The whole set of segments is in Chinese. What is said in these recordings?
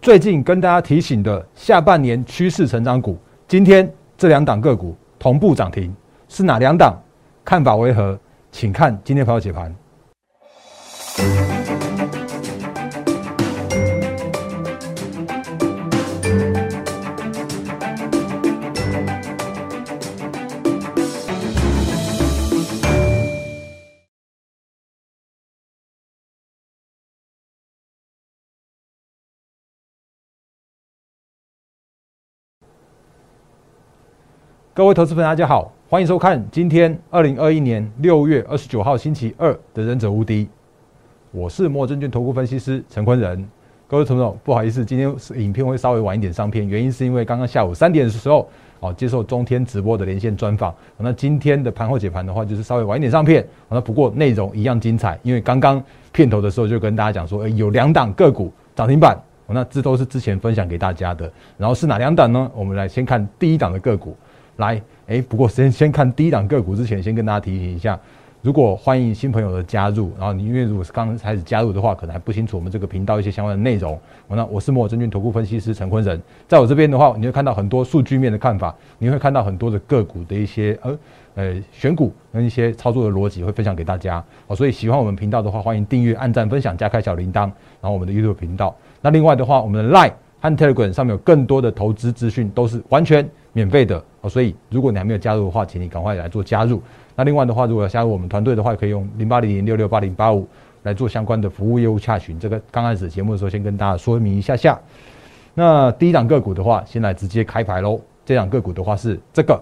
最近跟大家提醒的下半年趋势成长股，今天这两档个股同步涨停，是哪两档？看法为何？请看今天朋友解盘。各位投资朋友，大家好，欢迎收看今天二零二一年六月二十九号星期二的《忍者无敌》，我是莫证券投顾分析师陈坤仁。各位朋友，不好意思，今天影片会稍微晚一点上片，原因是因为刚刚下午三点的时候，哦，接受中天直播的连线专访。那今天的盘后解盘的话，就是稍微晚一点上片。那不过内容一样精彩，因为刚刚片头的时候就跟大家讲说，有两档个股涨停板，那这都是之前分享给大家的。然后是哪两档呢？我们来先看第一档的个股。来，哎，不过先先看第一档个股之前，先跟大家提醒一下，如果欢迎新朋友的加入，然后你因为如果是刚开始加入的话，可能还不清楚我们这个频道一些相关的内容。那我是摩尔证券投顾分析师陈坤仁，在我这边的话，你会看到很多数据面的看法，你会看到很多的个股的一些呃呃选股跟一些操作的逻辑会分享给大家。哦，所以喜欢我们频道的话，欢迎订阅、按赞、分享、加开小铃铛，然后我们的 YouTube 频道。那另外的话，我们的 Line 和 Telegram 上面有更多的投资资讯，都是完全。免费的哦，所以如果你还没有加入的话，请你赶快来做加入。那另外的话，如果要加入我们团队的话，可以用零八零零六六八零八五来做相关的服务业务洽询。这个刚开始节目的时候，先跟大家说明一下下。那第一档个股的话，先来直接开牌喽。这档个股的话是这个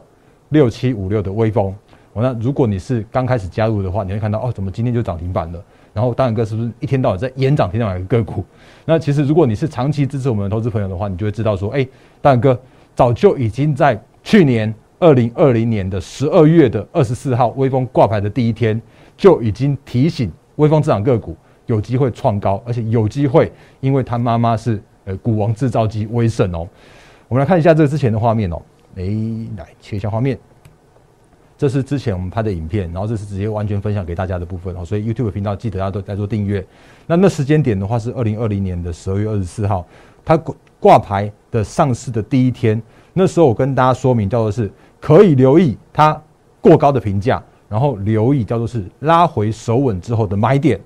六七五六的微风。哦，那如果你是刚开始加入的话，你会看到哦，怎么今天就涨停板了？然后大然哥是不是一天到晚在演涨停板的个股？那其实如果你是长期支持我们的投资朋友的话，你就会知道说，哎，大然哥。早就已经在去年二零二零年的十二月的二十四号，微风挂牌的第一天，就已经提醒微风这档个股有机会创高，而且有机会，因为他妈妈是呃股王制造机威盛哦。我们来看一下这之前的画面哦，哎，来切一下画面，这是之前我们拍的影片，然后这是直接完全分享给大家的部分哦。所以 YouTube 频道记得要都在做订阅。那那时间点的话是二零二零年的十二月二十四号，它。挂牌的上市的第一天，那时候我跟大家说明叫做是可以留意它过高的评价，然后留意叫做是拉回手稳之后的买点。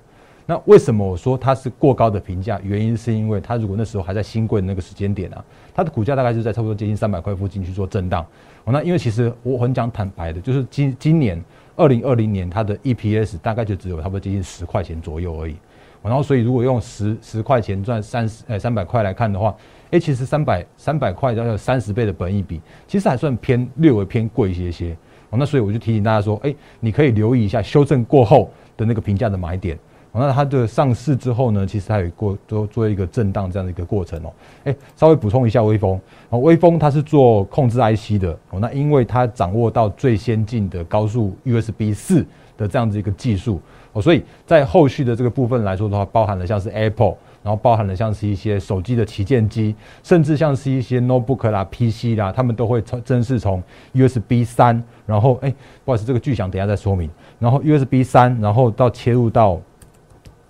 那为什么我说它是过高的评价？原因是因为它如果那时候还在新贵那个时间点啊，它的股价大概就在差不多接近三百块附近去做震荡。那因为其实我很讲坦白的，就是今今年二零二零年它的 EPS 大概就只有差不多接近十块钱左右而已。然后所以如果用十十块钱赚三十呃三百块来看的话，哎，其实三百三百块要有三十倍的本益比，其实还算偏略微偏贵一些些。哦，那所以我就提醒大家说，哎，你可以留意一下修正过后的那个评价的买点。哦，那它的上市之后呢，其实它有过做做一个震荡这样的一个过程哦。哎，稍微补充一下，微风哦，微风它是做控制 IC 的哦，那因为它掌握到最先进的高速 USB 四的这样子一个技术哦，所以在后续的这个部分来说的话，包含了像是 Apple。然后包含了像是一些手机的旗舰机，甚至像是一些 notebook 啦、PC 啦，他们都会从正式从 USB 三，然后哎，不好意思，这个巨响等下再说明。然后 USB 三，然后到切入到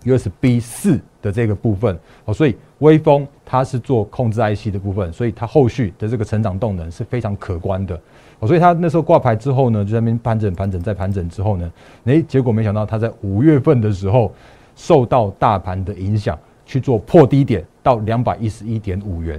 USB 四的这个部分。哦，所以微风它是做控制 IC 的部分，所以它后续的这个成长动能是非常可观的。所以它那时候挂牌之后呢，就在那边盘整、盘整、再盘整之后呢，哎，结果没想到它在五月份的时候受到大盘的影响。去做破低点到两百一十一点五元，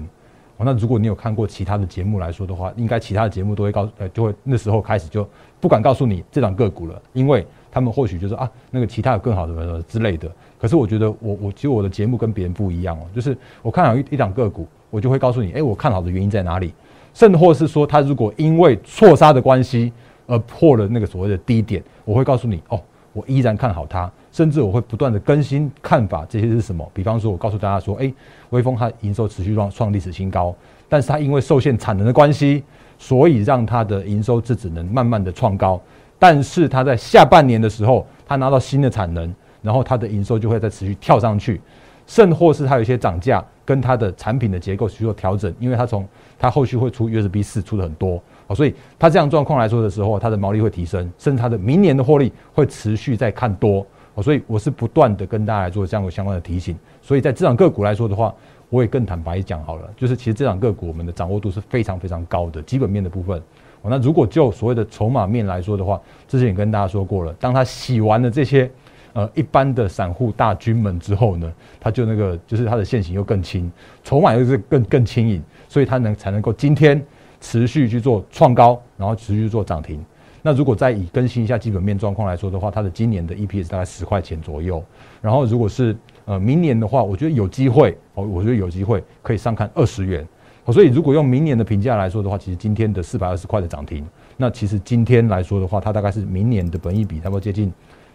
哦，那如果你有看过其他的节目来说的话，应该其他的节目都会告呃，就会那时候开始就不敢告诉你这档个股了，因为他们或许就说啊，那个其他有更好的什么之类的。可是我觉得我我其实我的节目跟别人不一样哦，就是我看好一一档个股，我就会告诉你，哎，我看好的原因在哪里，甚或是说他如果因为错杀的关系而破了那个所谓的低点，我会告诉你哦。我依然看好它，甚至我会不断的更新看法。这些是什么？比方说，我告诉大家说，哎，微风它营收持续创创历史新高，但是它因为受限产能的关系，所以让它的营收只只能慢慢的创高。但是它在下半年的时候，它拿到新的产能，然后它的营收就会再持续跳上去，甚或是它有一些涨价，跟它的产品的结构去做调整，因为它从它后续会出 USB 四出的很多。所以它这样状况来说的时候，它的毛利会提升，甚至它的明年的获利会持续在看多。所以我是不断的跟大家来做这样的相关的提醒。所以在这场个股来说的话，我也更坦白讲好了，就是其实这档个股我们的掌握度是非常非常高的，基本面的部分。那如果就所谓的筹码面来说的话，之前也跟大家说过了，当他洗完了这些呃一般的散户大军们之后呢，他就那个就是他的线型又更轻，筹码又是更更轻盈，所以他能才能够今天持续去做创高，然后持续做涨停。那如果再以更新一下基本面状况来说的话，它的今年的 EPS 大概十块钱左右。然后如果是呃明年的话，我觉得有机会哦，我觉得有机会可以上看二十元。所以如果用明年的评价来说的话，其实今天的四百二十块的涨停，那其实今天来说的话，它大概是明年的本益比差不多接近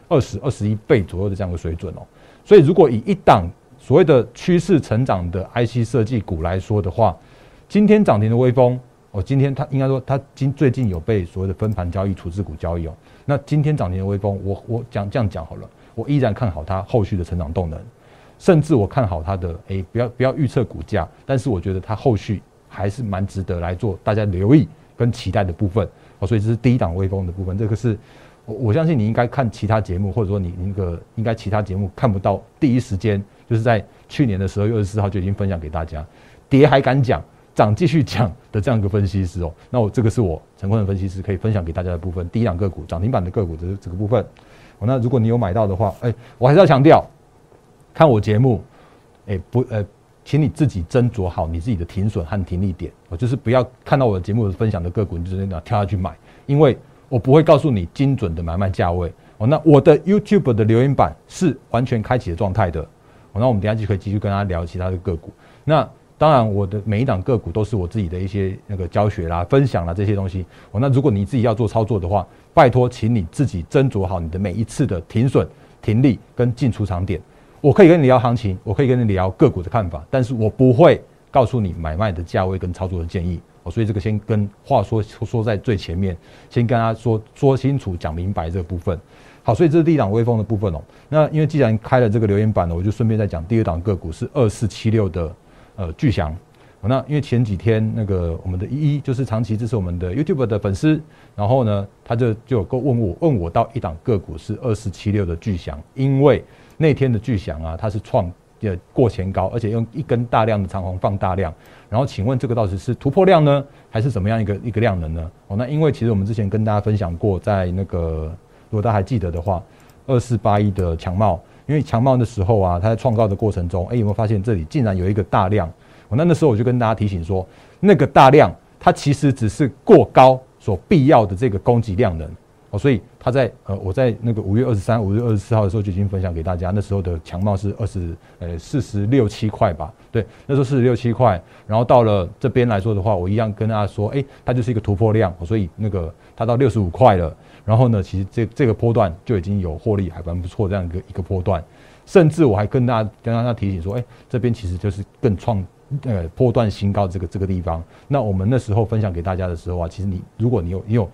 二十二十一倍左右的这样的水准哦。所以如果以一档所谓的趋势成长的 IC 设计股来说的话，今天涨停的微风。哦，今天它应该说它今最近有被所谓的分盘交易、处置股交易哦。那今天涨停的微风，我我讲这样讲好了，我依然看好它后续的成长动能，甚至我看好它的诶，不要不要预测股价，但是我觉得它后续还是蛮值得来做大家留意跟期待的部分哦。所以这是第一档微风的部分，这个是我我相信你应该看其他节目，或者说你那个应该其他节目看不到第一时间，就是在去年的十二月二十四号就已经分享给大家，跌还敢讲。涨继续讲的这样一个分析师哦，那我这个是我陈坤的分析师可以分享给大家的部分。第一档个股涨停板的个股的这个部分，那如果你有买到的话，哎，我还是要强调，看我节目，哎不呃，请你自己斟酌好你自己的停损和停利点，我就是不要看到我的节目分享的个股，你就那样跳下去买，因为我不会告诉你精准的买卖价位哦。那我的 YouTube 的留言板是完全开启的状态的，哦，那我们等下就可以继续跟大家聊其他的个股。那当然，我的每一档个股都是我自己的一些那个教学啦、分享啦这些东西。哦，那如果你自己要做操作的话，拜托，请你自己斟酌好你的每一次的停损、停利跟进出场点。我可以跟你聊行情，我可以跟你聊个股的看法，但是我不会告诉你买卖的价位跟操作的建议。哦，所以这个先跟话说说在最前面，先跟他说说清楚、讲明白这个部分。好，所以这是第一档微风的部分哦。那因为既然开了这个留言板了，我就顺便再讲第二档个股是二四七六的。呃，巨祥，那因为前几天那个我们的一一就是长期支持我们的 YouTube 的粉丝，然后呢，他就就有够问我问我到一档个股是二四七六的巨祥，因为那天的巨祥啊，它是创呃过前高，而且用一根大量的长红放大量，然后请问这个到底是突破量呢，还是怎么样一个一个量能呢？哦，那因为其实我们之前跟大家分享过，在那个如果大家还记得的话，二四八一的强茂。因为强茂的时候啊，它在创高的过程中，哎，有没有发现这里竟然有一个大量？我那那时候我就跟大家提醒说，那个大量它其实只是过高所必要的这个供给量能哦，所以它在呃，我在那个五月二十三、五月二十四号的时候就已经分享给大家，那时候的强茂是二十呃四十六七块吧，对，那时候四十六七块，然后到了这边来说的话，我一样跟大家说，哎，它就是一个突破量，所以那个它到六十五块了。然后呢，其实这这个波段就已经有获利，还蛮不错这样一个一个波段，甚至我还跟大家跟大家提醒说，哎，这边其实就是更创呃波段新高这个这个地方。那我们那时候分享给大家的时候啊，其实你如果你有你有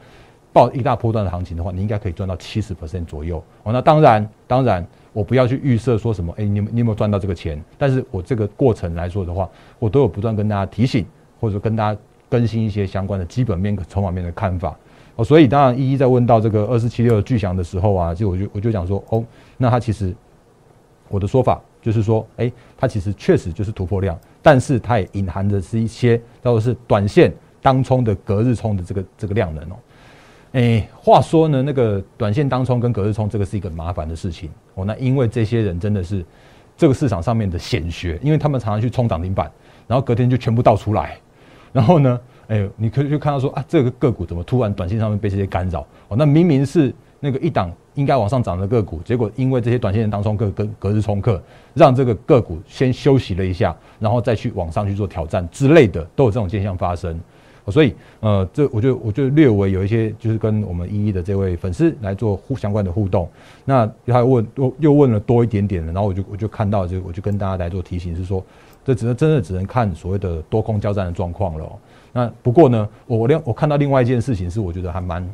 报一大波段的行情的话，你应该可以赚到七十 percent 左右。哦，那当然当然，我不要去预设说什么，哎，你有你有没有赚到这个钱？但是我这个过程来说的话，我都有不断跟大家提醒，或者说跟大家更新一些相关的基本面、筹码面的看法。哦，所以当然一一在问到这个二四七六巨响的时候啊，就我就我就讲说，哦，那它其实我的说法就是说，哎，它其实确实就是突破量，但是它也隐含着是一些叫做是短线当冲的隔日冲的这个这个量能哦。哎，话说呢，那个短线当冲跟隔日冲这个是一个麻烦的事情哦。那因为这些人真的是这个市场上面的显学，因为他们常常去冲涨停板，然后隔天就全部倒出来，然后呢？哎，你可以去看到说啊，这个个股怎么突然短线上面被这些干扰？哦，那明明是那个一档应该往上涨的个股，结果因为这些短线当中个跟隔日冲客，让这个个股先休息了一下，然后再去往上去做挑战之类的，都有这种现象发生。所以呃，这我就我就略微有一些就是跟我们一一的这位粉丝来做互相关的互动。那他问又又问了多一点点的，然后我就我就看到就我就跟大家来做提醒，是说这只能真的只能看所谓的多空交战的状况了。那不过呢，我我另我看到另外一件事情是，我觉得还蛮，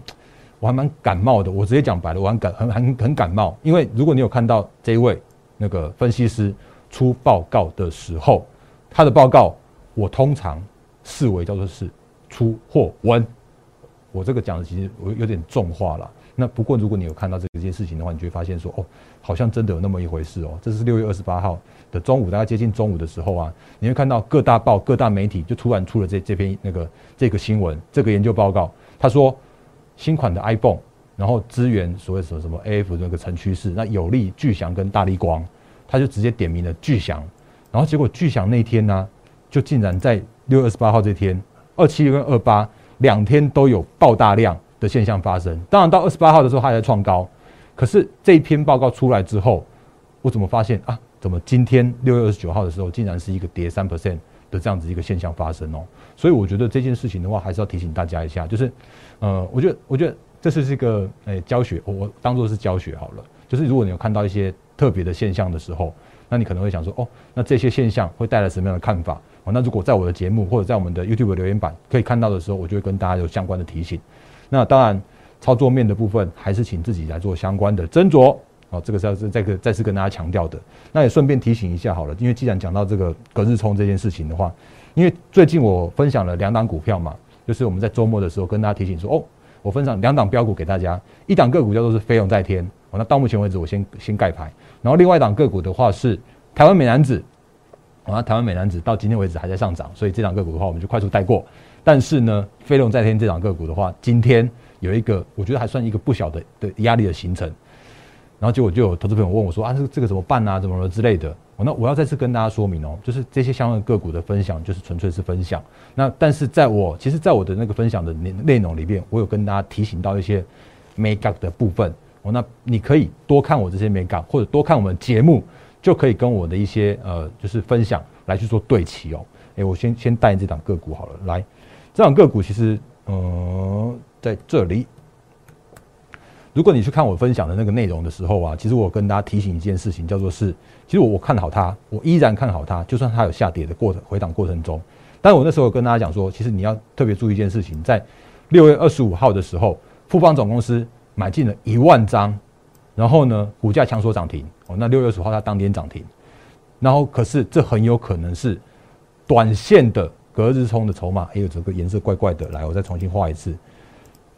我还蛮感冒的。我直接讲白了，我很感很很很感冒。因为如果你有看到这一位那个分析师出报告的时候，他的报告我通常视为叫做是出货文。我这个讲的其实我有点重话了。那不过如果你有看到这件事情的话，你就会发现说，哦，好像真的有那么一回事哦。这是六月二十八号的中午，大概接近中午的时候啊，你会看到各大报、各大媒体就突然出了这这篇那个这个新闻，这个研究报告，他说新款的 iPhone，然后支援所谓什么什么 AF 那个成趋势，那有利巨翔跟大力光，他就直接点名了巨翔，然后结果巨翔那天呢，就竟然在六月二十八号这天，二七跟二八两天都有爆大量。的现象发生，当然到二十八号的时候，它还在创高。可是这一篇报告出来之后，我怎么发现啊？怎么今天六月二十九号的时候，竟然是一个跌三 percent 的这样子一个现象发生哦？所以我觉得这件事情的话，还是要提醒大家一下，就是呃，我觉得我觉得这是一个诶教学，我当做是教学好了。就是如果你有看到一些特别的现象的时候，那你可能会想说，哦，那这些现象会带来什么样的看法？哦，那如果在我的节目或者在我们的 YouTube 留言板可以看到的时候，我就会跟大家有相关的提醒。那当然，操作面的部分还是请自己来做相关的斟酌。哦，这个是要是再个再次跟大家强调的。那也顺便提醒一下好了，因为既然讲到这个隔日冲这件事情的话，因为最近我分享了两档股票嘛，就是我们在周末的时候跟大家提醒说，哦，我分享两档标股给大家，一档个股叫做是飞龙在天。哦，那到目前为止我先先盖牌，然后另外一档个股的话是台湾美男子。啊，台湾美男子到今天为止还在上涨，所以这档个股的话我们就快速带过。但是呢，飞龙在天这档个股的话，今天有一个我觉得还算一个不小的的压力的形成，然后结果就有投资朋友问我说啊，这这个怎么办啊，怎么了之类的。我那我要再次跟大家说明哦，就是这些相关个股的分享就是纯粹是分享。那但是在我其实，在我的那个分享的内内容里面，我有跟大家提醒到一些 make up 的部分。哦，那你可以多看我这些 make up，或者多看我们节目，就可以跟我的一些呃就是分享来去做对齐哦。诶，我先先带这档个股好了，来。这档个股其实，呃，在这里，如果你去看我分享的那个内容的时候啊，其实我跟大家提醒一件事情，叫做是，其实我看好它，我依然看好它，就算它有下跌的过程回档过程中，但我那时候跟大家讲说，其实你要特别注意一件事情，在六月二十五号的时候，富邦总公司买进了一万张，然后呢，股价强缩涨停，哦，那六月二十五号它当天涨停，然后可是这很有可能是短线的。隔日冲的筹码，还有这个颜色怪怪的，来，我再重新画一次。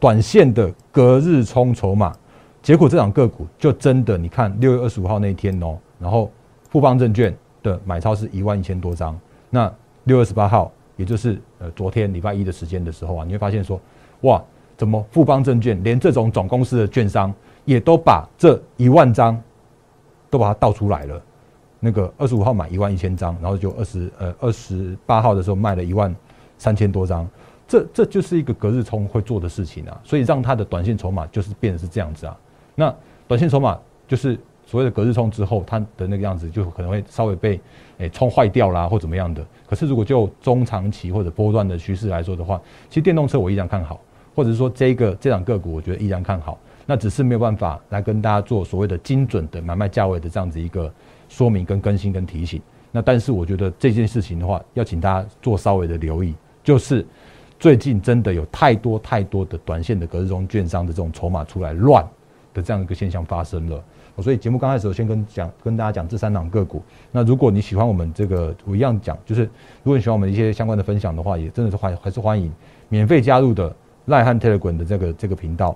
短线的隔日冲筹码，结果这档个股就真的，你看六月二十五号那一天哦，然后富邦证券的买超是一万一千多张。那六月十八号，也就是呃昨天礼拜一的时间的时候啊，你会发现说，哇，怎么富邦证券连这种总公司的券商也都把这一万张都把它倒出来了。那个二十五号买一万一千张，然后就二十呃二十八号的时候卖了一万三千多张，这这就是一个隔日冲会做的事情啊，所以让它的短线筹码就是变得是这样子啊。那短线筹码就是所谓的隔日冲之后，它的那个样子就可能会稍微被诶冲坏掉啦，或怎么样的。可是如果就中长期或者波段的趋势来说的话，其实电动车我依然看好，或者是说这个这两个股我觉得依然看好，那只是没有办法来跟大家做所谓的精准的买卖价位的这样子一个。说明跟更新跟提醒，那但是我觉得这件事情的话，要请大家做稍微的留意，就是最近真的有太多太多的短线的隔日中券商的这种筹码出来乱的这样一个现象发生了。所以节目刚开始我先跟讲跟大家讲这三档个股。那如果你喜欢我们这个，我一样讲，就是如果你喜欢我们一些相关的分享的话，也真的是欢还是欢迎免费加入的赖汉 Telegram 的这个这个频道。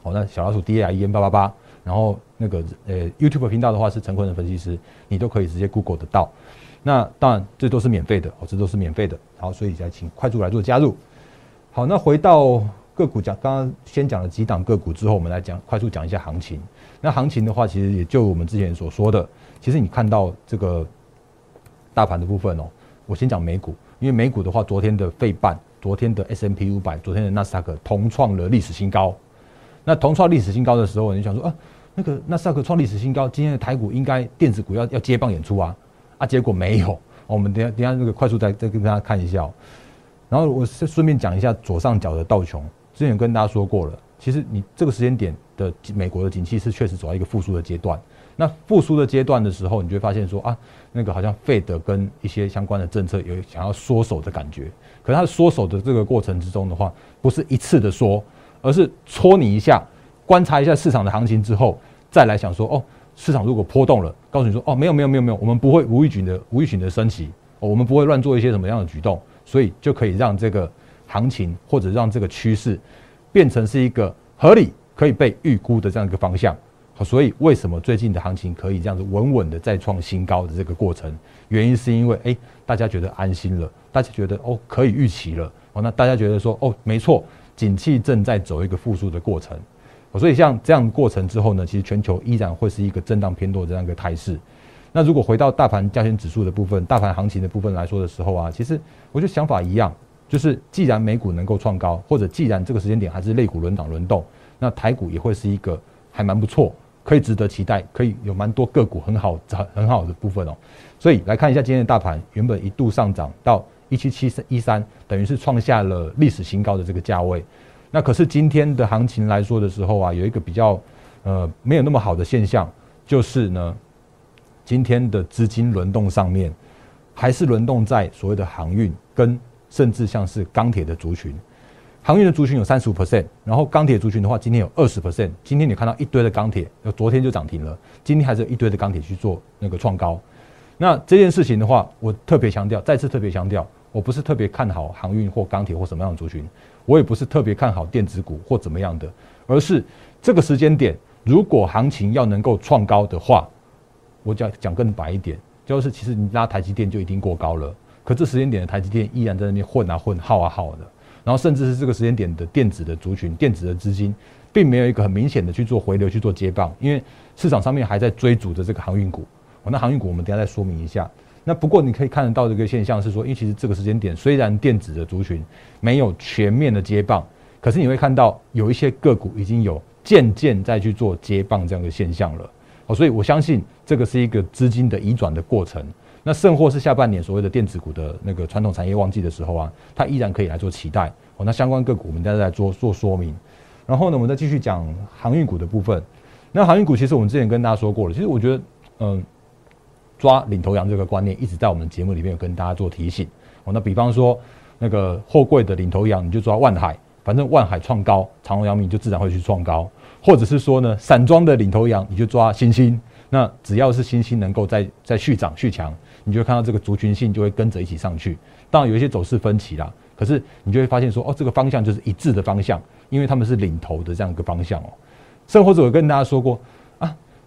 好，那小老鼠 D A I E N 八八八。然后那个呃，YouTube 频道的话是陈坤的分析师，你都可以直接 Google 得到。那当然这都是免费的，哦，这都是免费的。好，所以再请快速来做加入。好，那回到个股讲，刚刚先讲了几档个股之后，我们来讲快速讲一下行情。那行情的话，其实也就我们之前所说的，其实你看到这个大盘的部分哦，我先讲美股，因为美股的话，昨天的费半，昨天的 S M P 五百，昨天的纳斯达克同创了历史新高。那同创历史新高的时候，你想说啊？那个纳斯达克创历史新高，今天的台股应该电子股要要接棒演出啊啊！结果没有。我们等下等下那个快速再再跟大家看一下。然后我顺便讲一下左上角的道琼，之前跟大家说过了。其实你这个时间点的美国的景气是确实走到一个复苏的阶段。那复苏的阶段的时候，你就会发现说啊，那个好像费德跟一些相关的政策有想要缩手的感觉。可是它缩手的这个过程之中的话，不是一次的缩，而是戳你一下。观察一下市场的行情之后，再来想说哦，市场如果波动了，告诉你说哦，没有没有没有没有，我们不会无预警的无预警的升级，我们不会乱做一些什么样的举动，所以就可以让这个行情或者让这个趋势变成是一个合理可以被预估的这样一个方向。好，所以为什么最近的行情可以这样子稳稳的再创新高的这个过程？原因是因为哎，大家觉得安心了，大家觉得哦可以预期了。哦，那大家觉得说哦没错，景气正在走一个复苏的过程。所以像这样过程之后呢，其实全球依然会是一个震荡偏多这样一个态势。那如果回到大盘加权指数的部分，大盘行情的部分来说的时候啊，其实我觉得想法一样，就是既然美股能够创高，或者既然这个时间点还是类股轮涨轮动，那台股也会是一个还蛮不错，可以值得期待，可以有蛮多个股很好很很好的部分哦。所以来看一下今天的大盘，原本一度上涨到一七七三一三，等于是创下了历史新高的这个价位。那可是今天的行情来说的时候啊，有一个比较呃没有那么好的现象，就是呢。今天的资金轮动上面，还是轮动在所谓的航运跟甚至像是钢铁的族群。航运的族群有三十五 percent，然后钢铁族群的话，今天有二十 percent。今天你看到一堆的钢铁，昨天就涨停了，今天还是有一堆的钢铁去做那个创高。那这件事情的话，我特别强调，再次特别强调，我不是特别看好航运或钢铁或什么样的族群，我也不是特别看好电子股或怎么样的，而是这个时间点，如果行情要能够创高的话。我讲讲更白一点，就是其实你拉台积电就已经过高了，可这时间点的台积电依然在那边混啊混耗啊耗的，然后甚至是这个时间点的电子的族群、电子的资金，并没有一个很明显的去做回流、去做接棒，因为市场上面还在追逐着这个航运股。哦，那航运股我们等下再说明一下。那不过你可以看得到这个现象是说，因为其实这个时间点虽然电子的族群没有全面的接棒，可是你会看到有一些个股已经有渐渐在去做接棒这样的现象了。好，所以我相信这个是一个资金的移转的过程。那甚或是下半年所谓的电子股的那个传统产业旺季的时候啊，它依然可以来做期待。哦，那相关个股我们再来做做说明。然后呢，我们再继续讲航运股的部分。那航运股其实我们之前跟大家说过了，其实我觉得，嗯，抓领头羊这个观念一直在我们节目里面有跟大家做提醒。哦，那比方说那个货柜的领头羊，你就抓万海，反正万海创高，长隆、阳明就自然会去创高。或者是说呢，散装的领头羊，你就抓新兴。那只要是新兴能够再再续涨续强，你就看到这个族群性就会跟着一起上去。当然有一些走势分歧啦，可是你就会发现说，哦，这个方向就是一致的方向，因为他们是领头的这样一个方向哦。甚或者我跟大家说过，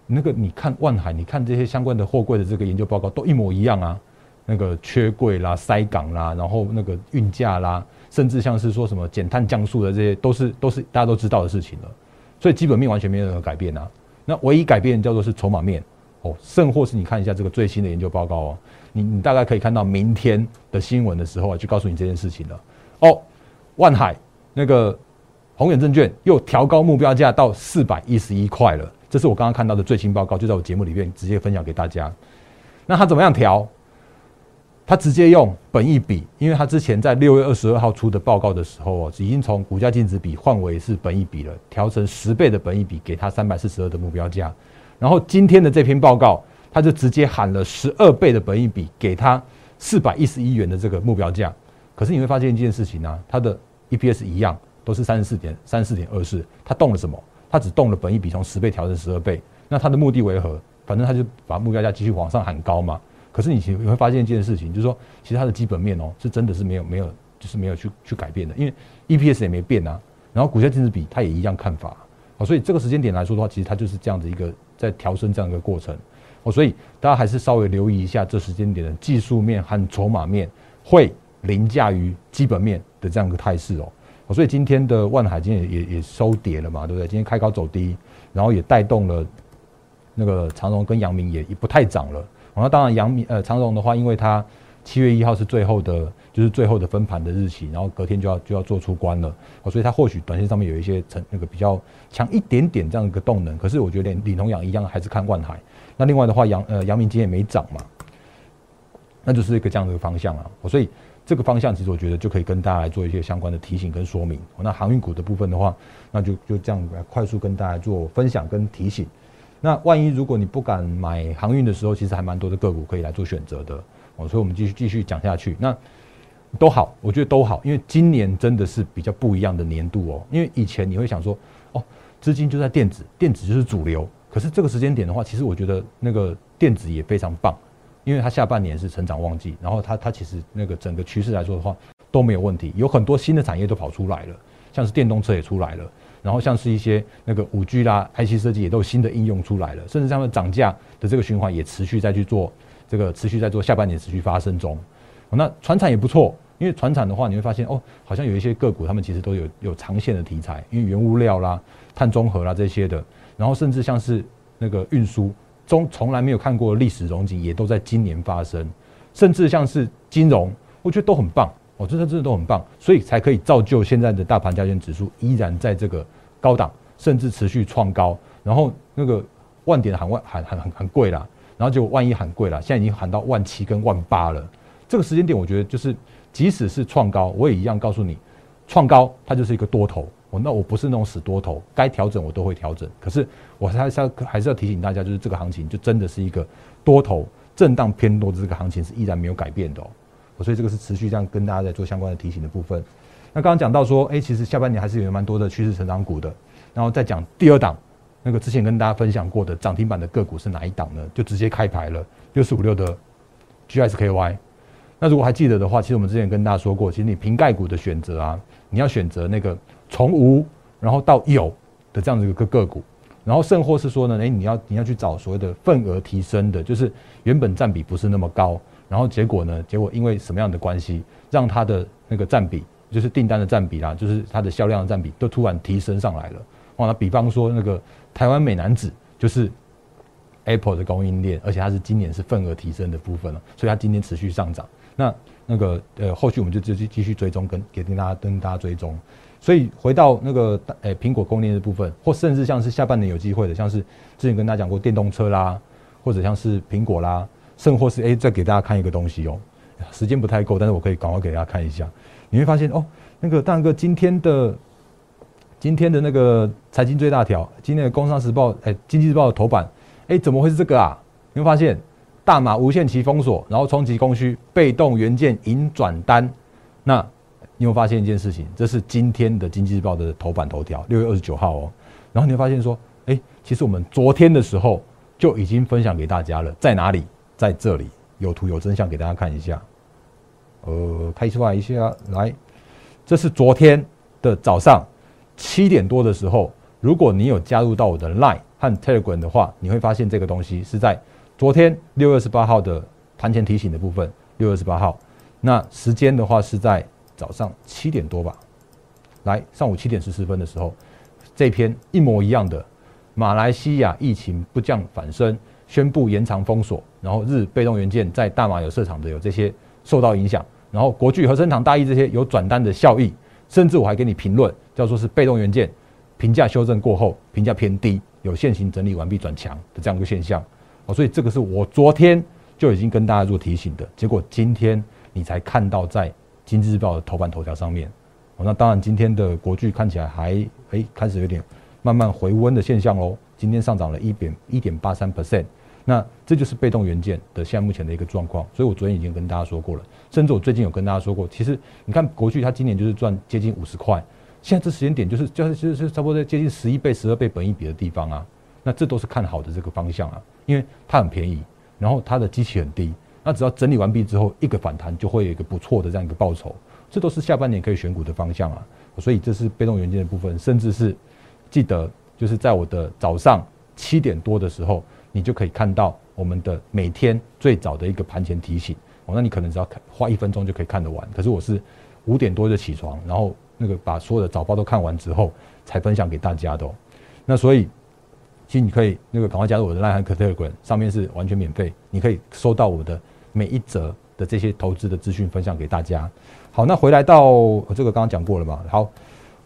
那个你看万海，你看这些相关的货柜的这个研究报告都一模一样啊，那个缺柜啦、塞港啦，然后那个运价啦，甚至像是说什么减碳降速的这些，都是都是大家都知道的事情了。所以基本面完全没有任何改变啊，那唯一改变叫做是筹码面。哦，甚或是你看一下这个最新的研究报告哦，你你大概可以看到明天的新闻的时候啊，就告诉你这件事情了。哦。万海那个宏远证券又调高目标价到四百一十一块了，这是我刚刚看到的最新报告，就在我节目里面直接分享给大家。那他怎么样调？他直接用本益比，因为他之前在六月二十二号出的报告的时候哦，已经从股价净值比换为是本益比了，调成十倍的本益比，给他三百四十二的目标价。然后今天的这篇报告，他就直接喊了十二倍的本益比，给他四百一十一元的这个目标价。可是你会发现一件事情呢，它的 EPS 一样，都是三十四点三十四点二四，它动了什么？它只动了本益比从十倍调成十二倍。那它的目的为何？反正他就把目标价继续往上喊高嘛。可是你其实你会发现一件事情，就是说，其实它的基本面哦，是真的是没有没有，就是没有去去改变的，因为 EPS 也没变啊，然后股价净值比它也一样看法，哦，所以这个时间点来说的话，其实它就是这样子一个在调升这样一个过程，哦，所以大家还是稍微留意一下这时间点的技术面和筹码面会凌驾于基本面的这样一个态势，哦，所以今天的万海今天也也收跌了嘛，对不对？今天开高走低，然后也带动了那个长荣跟阳明也也不太涨了。那当然，杨明呃长荣的话，因为它七月一号是最后的，就是最后的分盘的日期，然后隔天就要就要做出关了，哦，所以它或许短线上面有一些成那个比较强一点点这样一个动能。可是我觉得连领头羊一样，还是看万海。那另外的话，杨呃杨明今天也没涨嘛，那就是一个这样的一个方向啊。所以这个方向其实我觉得就可以跟大家来做一些相关的提醒跟说明。那航运股的部分的话，那就就这样来快速跟大家做分享跟提醒。那万一如果你不敢买航运的时候，其实还蛮多的个股可以来做选择的哦。所以，我们继续继续讲下去。那都好，我觉得都好，因为今年真的是比较不一样的年度哦。因为以前你会想说，哦，资金就在电子，电子就是主流。可是这个时间点的话，其实我觉得那个电子也非常棒，因为它下半年是成长旺季，然后它它其实那个整个趋势来说的话都没有问题，有很多新的产业都跑出来了，像是电动车也出来了。然后像是一些那个五 G 啦、IC 设计也都有新的应用出来了，甚至他们涨价的这个循环也持续在去做，这个持续在做，下半年持续发生中。那船产也不错，因为船产的话，你会发现哦，好像有一些个股，他们其实都有有长线的题材，因为原物料啦、碳中和啦这些的，然后甚至像是那个运输中从来没有看过历史融景，也都在今年发生，甚至像是金融，我觉得都很棒。哦，这的真的都很棒，所以才可以造就现在的大盘加权指数依然在这个高档，甚至持续创高。然后那个万点喊万喊喊很很贵啦，然后就万一喊贵了，现在已经喊到万七跟万八了。这个时间点，我觉得就是即使是创高，我也一样告诉你，创高它就是一个多头。我，那我不是那种死多头，该调整我都会调整。可是我还是要还是要提醒大家，就是这个行情就真的是一个多头震荡偏多的这个行情是依然没有改变的哦。所以这个是持续这样跟大家在做相关的提醒的部分。那刚刚讲到说，哎，其实下半年还是有蛮多的趋势成长股的。然后再讲第二档，那个之前跟大家分享过的涨停板的个股是哪一档呢？就直接开牌了，六四五六的 GSKY。那如果还记得的话，其实我们之前跟大家说过，其实你瓶盖股的选择啊，你要选择那个从无然后到有的这样子一个个股，然后甚或是说呢，哎，你要你要去找所谓的份额提升的，就是原本占比不是那么高。然后结果呢？结果因为什么样的关系，让它的那个占比，就是订单的占比啦，就是它的销量的占比，都突然提升上来了。哦，那比方说那个台湾美男子，就是 Apple 的供应链，而且它是今年是份额提升的部分了，所以它今天持续上涨。那那个呃，后续我们就继续继续追踪，跟给跟大家跟大家追踪。所以回到那个诶苹果供应链的部分，或甚至像是下半年有机会的，像是之前跟大家讲过电动车啦，或者像是苹果啦。甚或是诶，再给大家看一个东西哦，时间不太够，但是我可以赶快给大家看一下。你会发现哦，那个大哥今天的今天的那个财经最大条，今天的《工商时报》诶，《经济日报》的头版，诶，怎么会是这个啊？你会发现大马无限期封锁，然后冲击供需，被动元件引转单。那你会发现一件事情，这是今天的《经济日报》的头版头条，六月二十九号哦。然后你会发现说，哎，其实我们昨天的时候就已经分享给大家了，在哪里？在这里有图有真相给大家看一下，呃，开出来一下来，这是昨天的早上七点多的时候，如果你有加入到我的 Line 和 Telegram 的话，你会发现这个东西是在昨天六月二十八号的盘前提醒的部分，六月二十八号，那时间的话是在早上七点多吧，来上午七点十四分的时候，这篇一模一样的，马来西亚疫情不降反升。宣布延长封锁，然后日被动元件在大马有设厂的有这些受到影响，然后国巨、和生堂、大益这些有转单的效益，甚至我还给你评论，叫做是被动元件评价修正过后评价偏低，有现行整理完毕转强的这样一个现象。哦，所以这个是我昨天就已经跟大家做提醒的，结果今天你才看到在经济日报的头版头条上面。哦，那当然今天的国巨看起来还诶开始有点慢慢回温的现象喽，今天上涨了一点一点八三 percent。那这就是被动元件的现在目前的一个状况，所以我昨天已经跟大家说过了，甚至我最近有跟大家说过，其实你看国巨它今年就是赚接近五十块，现在这时间点就是就是就是差不多在接近十一倍、十二倍本益比的地方啊，那这都是看好的这个方向啊，因为它很便宜，然后它的机器很低，那只要整理完毕之后一个反弹就会有一个不错的这样一个报酬，这都是下半年可以选股的方向啊，所以这是被动元件的部分，甚至是记得就是在我的早上七点多的时候。你就可以看到我们的每天最早的一个盘前提醒哦，那你可能只要看花一分钟就可以看得完。可是我是五点多就起床，然后那个把所有的早报都看完之后才分享给大家的。那所以其实你可以那个赶快加入我的 Line 和 Telegram，上面是完全免费，你可以收到我的每一则的这些投资的资讯分享给大家。好，那回来到这个刚刚讲过了嘛？好。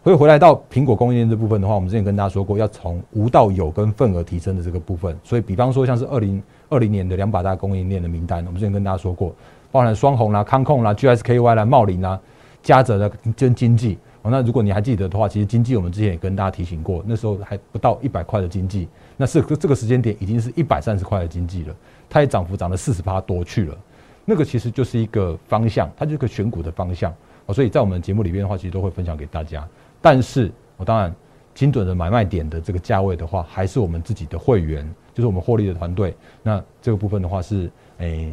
会回来到苹果供应链这部分的话，我们之前跟大家说过，要从无到有跟份额提升的这个部分。所以，比方说像是二零二零年的两百大供应链的名单，我们之前跟大家说过，包含双红啦、康控啦、GSKY 啦、茂林啦、嘉泽的跟经济。那如果你还记得的话，其实经济我们之前也跟大家提醒过，那时候还不到一百块的经济，那是这个时间点已经是一百三十块的经济了，它也涨幅涨了四十趴多去了。那个其实就是一个方向，它就是个选股的方向。哦，所以在我们节目里边的话，其实都会分享给大家。但是，我当然精准的买卖点的这个价位的话，还是我们自己的会员，就是我们获利的团队。那这个部分的话是，诶，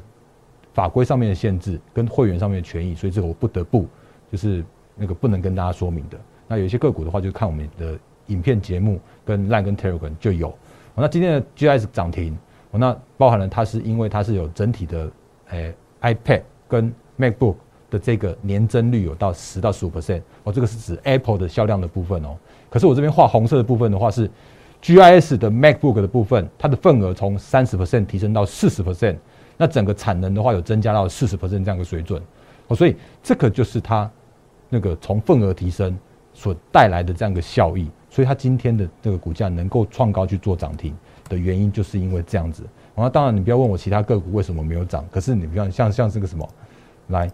法规上面的限制跟会员上面的权益，所以这个我不得不就是那个不能跟大家说明的。那有一些个股的话，就看我们的影片节目跟 Line 跟 Telegram 就有。那今天的 GIS 涨停，那包含了它是因为它是有整体的诶 iPad 跟 MacBook 的这个年增率有到十到十五 percent，哦，这个是指 Apple 的销量的部分哦。可是我这边画红色的部分的话是 GIS 的 MacBook 的部分，它的份额从三十 percent 提升到四十 percent，那整个产能的话有增加到四十 percent 这样的水准，哦，所以这个就是它那个从份额提升所带来的这样一个效益。所以它今天的这个股价能够创高去做涨停的原因，就是因为这样子。然后当然，你不要问我其他个股为什么没有涨，可是你不要像像这个什么，来，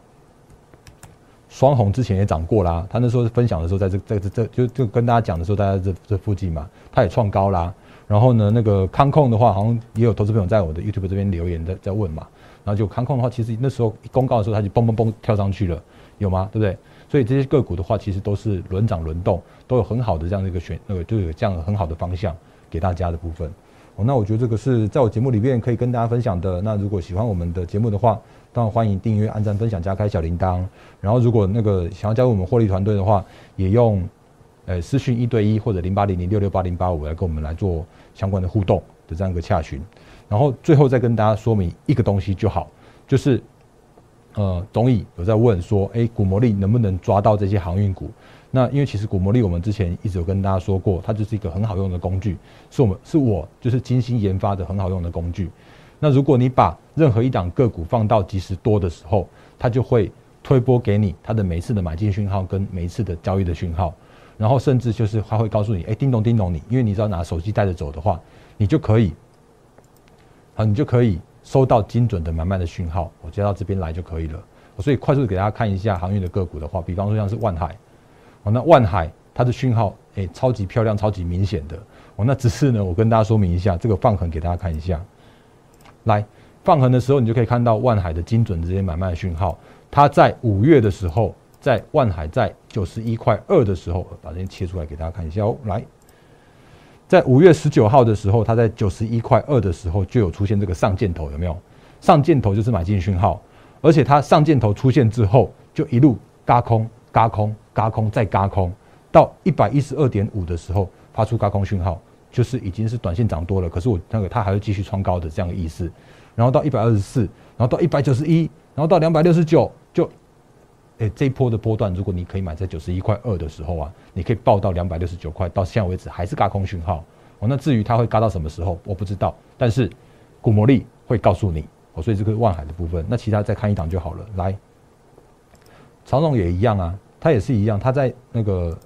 双红之前也涨过啦。他那时候分享的时候，在这在这这就就跟大家讲的时候，大家这这附近嘛，他也创高啦。然后呢，那个康控的话，好像也有投资朋友在我的 YouTube 这边留言在在问嘛。然后就康控的话，其实那时候公告的时候，它就嘣嘣嘣跳上去了，有吗？对不对？所以这些个股的话，其实都是轮涨轮动，都有很好的这样的一个选，那个就有这样很好的方向给大家的部分。那我觉得这个是在我节目里面可以跟大家分享的。那如果喜欢我们的节目的话，当然欢迎订阅、按赞、分享、加开小铃铛。然后如果那个想要加入我们获利团队的话，也用呃私讯一对一或者零八零零六六八零八五来跟我们来做相关的互动的这样一个洽询。然后最后再跟大家说明一个东西就好，就是。呃，董乙有在问说，哎，股魔力能不能抓到这些航运股？那因为其实股魔力我们之前一直有跟大家说过，它就是一个很好用的工具，是我们是我就是精心研发的很好用的工具。那如果你把任何一档个股放到即时多的时候，它就会推波给你它的每一次的买进讯号跟每一次的交易的讯号，然后甚至就是它会告诉你，哎，叮咚叮咚你，因为你只要拿手机带着走的话，你就可以，好，你就可以。收到精准的买卖的讯号，我接到这边来就可以了。所以快速给大家看一下航运的个股的话，比方说像是万海，哦，那万海它的讯号诶超级漂亮、超级明显的。哦，那只是呢，我跟大家说明一下，这个放横给大家看一下。来放横的时候，你就可以看到万海的精准这些买卖的讯号。它在五月的时候，在万海在九十一块二的时候，把这切出来给大家看一下哦。来。在五月十九号的时候，它在九十一块二的时候就有出现这个上箭头，有没有？上箭头就是买进讯号，而且它上箭头出现之后，就一路嘎空、嘎空、嘎空再嘎空，到一百一十二点五的时候发出嘎空讯号，就是已经是短线涨多了，可是我那个它还会继续创高的这样的意思。然后到一百二十四，然后到一百九十一，然后到两百六十九就。诶，这一波的波段，如果你可以买在九十一块二的时候啊，你可以报到两百六十九块，到现在为止还是嘎空讯号哦。那至于它会嘎到什么时候，我不知道，但是股魔力会告诉你哦。所以这个万海的部分，那其他再看一档就好了。来，长荣也一样啊，它也是一样，它在那个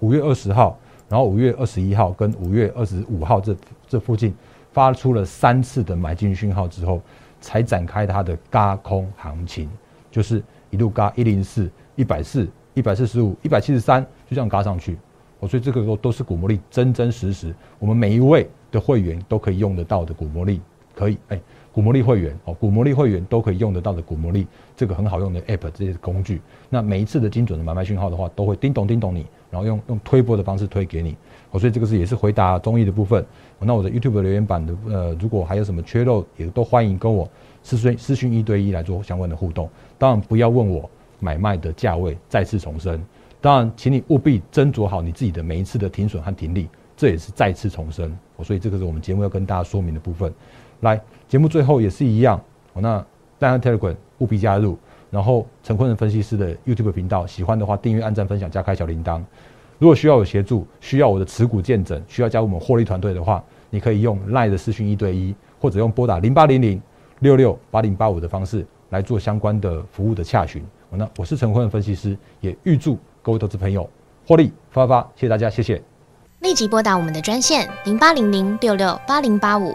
五月二十号，然后五月二十一号跟五月二十五号这这附近发出了三次的买进讯号之后，才展开它的嘎空行情，就是。一路嘎一零四一百四一百四十五一百七十三，就这样嘎上去。我所以这个都都是股魔力真真实实，我们每一位的会员都可以用得到的股魔力，可以哎，股魔力会员哦，股魔力会员都可以用得到的股魔力，这个很好用的 app 这些工具。那每一次的精准的买卖讯号的话，都会叮咚叮咚你，然后用用推波的方式推给你。哦，所以这个是也是回答中医的部分。那我的 YouTube 留言板的呃，如果还有什么缺漏，也都欢迎跟我私讯私讯一对一来做相关的互动。当然不要问我买卖的价位，再次重申。当然，请你务必斟酌好你自己的每一次的停损和停利，这也是再次重申。所以这个是我们节目要跟大家说明的部分。来，节目最后也是一样。那大家 Telegram 务必加入，然后陈坤仁分析师的 YouTube 频道，喜欢的话订阅、按赞、分享、加开小铃铛。如果需要有协助，需要我的持股见证，需要加入我们获利团队的话，你可以用 Line 的私讯一对一，或者用拨打零八零零六六八零八五的方式。来做相关的服务的洽询，那我是陈坤的分析师，也预祝各位投资朋友获利发发，谢谢大家，谢谢。立即拨打我们的专线零八零零六六八零八五